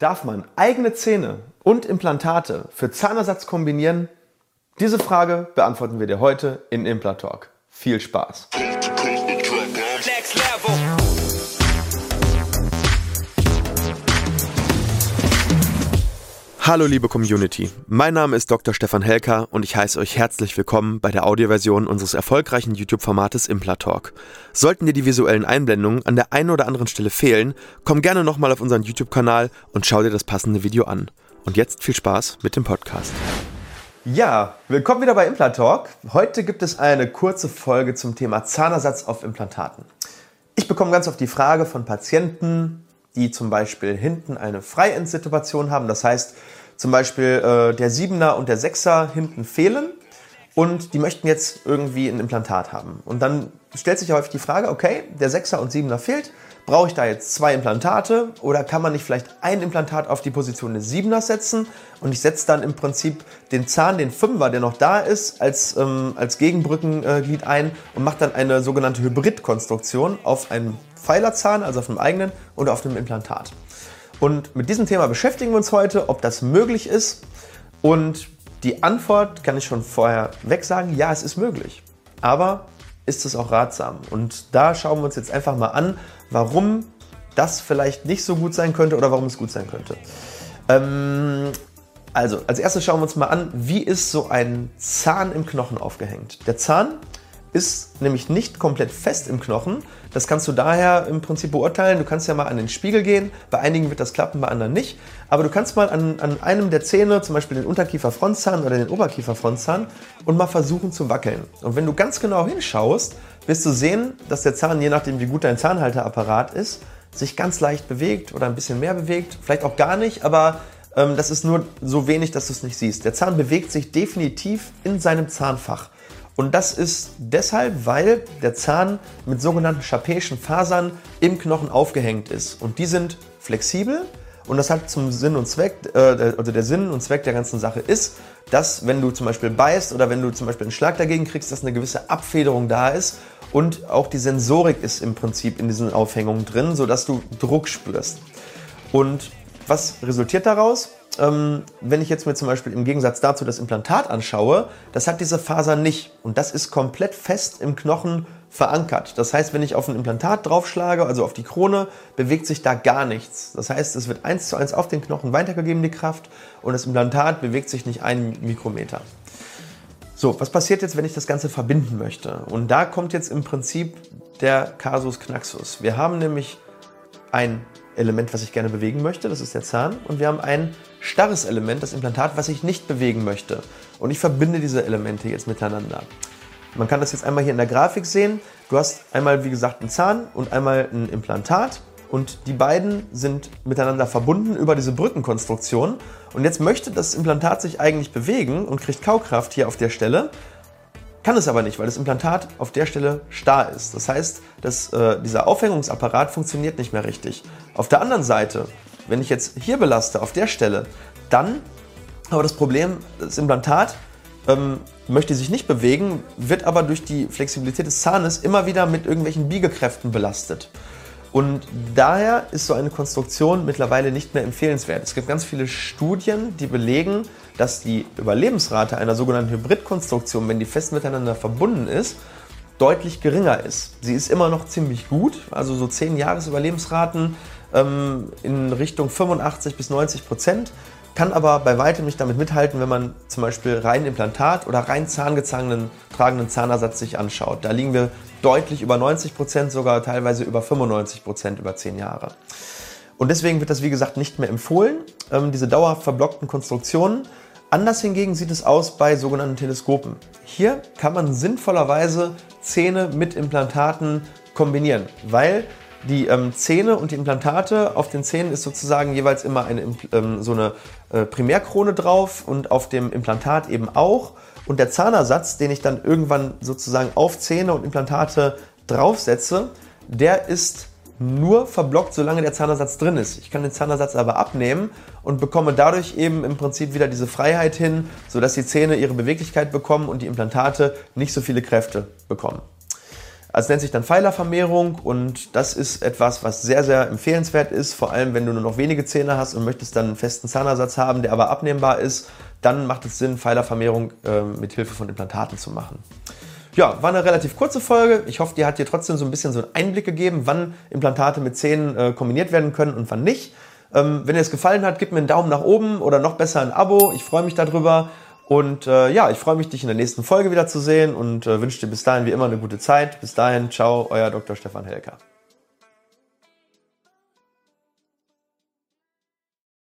Darf man eigene Zähne und Implantate für Zahnersatz kombinieren? Diese Frage beantworten wir dir heute in Implantalk. Viel Spaß! Hallo liebe Community, mein Name ist Dr. Stefan Helker und ich heiße euch herzlich willkommen bei der Audioversion unseres erfolgreichen YouTube-Formates Implatalk. Sollten dir die visuellen Einblendungen an der einen oder anderen Stelle fehlen, komm gerne nochmal auf unseren YouTube-Kanal und schau dir das passende Video an. Und jetzt viel Spaß mit dem Podcast. Ja, willkommen wieder bei Implatalk. Heute gibt es eine kurze Folge zum Thema Zahnersatz auf Implantaten. Ich bekomme ganz oft die Frage von Patienten, die zum Beispiel hinten eine Freiendsituation haben. Das heißt, zum Beispiel äh, der Siebener und der Sechser hinten fehlen und die möchten jetzt irgendwie ein Implantat haben. Und dann stellt sich häufig die Frage, okay, der Sechser und Siebener fehlt, brauche ich da jetzt zwei Implantate oder kann man nicht vielleicht ein Implantat auf die Position des Siebeners setzen und ich setze dann im Prinzip den Zahn, den Fünfer, der noch da ist, als, ähm, als Gegenbrückenglied ein und mache dann eine sogenannte Hybridkonstruktion auf einem Pfeilerzahn, also auf einem eigenen und auf einem Implantat. Und mit diesem Thema beschäftigen wir uns heute, ob das möglich ist. Und die Antwort kann ich schon vorher weg sagen, ja, es ist möglich. Aber ist es auch ratsam? Und da schauen wir uns jetzt einfach mal an, warum das vielleicht nicht so gut sein könnte oder warum es gut sein könnte. Ähm, also, als erstes schauen wir uns mal an, wie ist so ein Zahn im Knochen aufgehängt. Der Zahn ist nämlich nicht komplett fest im Knochen. Das kannst du daher im Prinzip beurteilen. Du kannst ja mal an den Spiegel gehen. Bei einigen wird das klappen, bei anderen nicht. Aber du kannst mal an, an einem der Zähne, zum Beispiel den Unterkieferfrontzahn oder den Oberkieferfrontzahn, und mal versuchen zu wackeln. Und wenn du ganz genau hinschaust, wirst du sehen, dass der Zahn, je nachdem wie gut dein Zahnhalteapparat ist, sich ganz leicht bewegt oder ein bisschen mehr bewegt. Vielleicht auch gar nicht, aber ähm, das ist nur so wenig, dass du es nicht siehst. Der Zahn bewegt sich definitiv in seinem Zahnfach. Und das ist deshalb, weil der Zahn mit sogenannten scharpeischen Fasern im Knochen aufgehängt ist. Und die sind flexibel und das hat zum Sinn und Zweck, äh, also der Sinn und Zweck der ganzen Sache ist, dass wenn du zum Beispiel beißt oder wenn du zum Beispiel einen Schlag dagegen kriegst, dass eine gewisse Abfederung da ist und auch die Sensorik ist im Prinzip in diesen Aufhängungen drin, sodass du Druck spürst. Und was resultiert daraus? Ähm, wenn ich jetzt mir zum Beispiel im Gegensatz dazu das Implantat anschaue, das hat diese Faser nicht. Und das ist komplett fest im Knochen verankert. Das heißt, wenn ich auf ein Implantat draufschlage, also auf die Krone, bewegt sich da gar nichts. Das heißt, es wird eins zu eins auf den Knochen weitergegeben, die Kraft, und das Implantat bewegt sich nicht einen Mikrometer. So, was passiert jetzt, wenn ich das Ganze verbinden möchte? Und da kommt jetzt im Prinzip der Casus Knaxus. Wir haben nämlich ein Element, was ich gerne bewegen möchte, das ist der Zahn. Und wir haben ein starres Element, das Implantat, was ich nicht bewegen möchte. Und ich verbinde diese Elemente jetzt miteinander. Man kann das jetzt einmal hier in der Grafik sehen. Du hast einmal, wie gesagt, einen Zahn und einmal ein Implantat. Und die beiden sind miteinander verbunden über diese Brückenkonstruktion. Und jetzt möchte das Implantat sich eigentlich bewegen und kriegt Kaukraft hier auf der Stelle. Kann es aber nicht, weil das Implantat auf der Stelle starr ist. Das heißt, dass, äh, dieser Aufhängungsapparat funktioniert nicht mehr richtig. Auf der anderen Seite, wenn ich jetzt hier belaste, auf der Stelle, dann aber das Problem, das Implantat ähm, möchte sich nicht bewegen, wird aber durch die Flexibilität des Zahnes immer wieder mit irgendwelchen Biegekräften belastet. Und daher ist so eine Konstruktion mittlerweile nicht mehr empfehlenswert. Es gibt ganz viele Studien, die belegen, dass die Überlebensrate einer sogenannten Hybridkonstruktion, wenn die fest miteinander verbunden ist, deutlich geringer ist. Sie ist immer noch ziemlich gut, also so 10 Jahres Überlebensraten ähm, in Richtung 85 bis 90 Prozent, kann aber bei weitem nicht damit mithalten, wenn man zum Beispiel rein Implantat oder rein zahngezogenen tragenden Zahnersatz sich anschaut. Da liegen wir deutlich über 90 Prozent, sogar teilweise über 95 Prozent über 10 Jahre. Und deswegen wird das, wie gesagt, nicht mehr empfohlen, ähm, diese dauerhaft verblockten Konstruktionen. Anders hingegen sieht es aus bei sogenannten Teleskopen. Hier kann man sinnvollerweise Zähne mit Implantaten kombinieren, weil die ähm, Zähne und die Implantate, auf den Zähnen ist sozusagen jeweils immer eine, ähm, so eine äh, Primärkrone drauf und auf dem Implantat eben auch. Und der Zahnersatz, den ich dann irgendwann sozusagen auf Zähne und Implantate draufsetze, der ist nur verblockt, solange der Zahnersatz drin ist. Ich kann den Zahnersatz aber abnehmen und bekomme dadurch eben im Prinzip wieder diese Freiheit hin, sodass die Zähne ihre Beweglichkeit bekommen und die Implantate nicht so viele Kräfte bekommen. Also nennt sich dann Pfeilervermehrung und das ist etwas, was sehr, sehr empfehlenswert ist, vor allem wenn du nur noch wenige Zähne hast und möchtest dann einen festen Zahnersatz haben, der aber abnehmbar ist, dann macht es Sinn, Pfeilervermehrung äh, mit Hilfe von Implantaten zu machen. Ja, war eine relativ kurze Folge. Ich hoffe, die hat dir trotzdem so ein bisschen so einen Einblick gegeben, wann Implantate mit Zähnen äh, kombiniert werden können und wann nicht. Ähm, wenn dir es gefallen hat, gib mir einen Daumen nach oben oder noch besser ein Abo. Ich freue mich darüber. Und äh, ja, ich freue mich, dich in der nächsten Folge wieder zu sehen und äh, wünsche dir bis dahin wie immer eine gute Zeit. Bis dahin, ciao, euer Dr. Stefan Helker.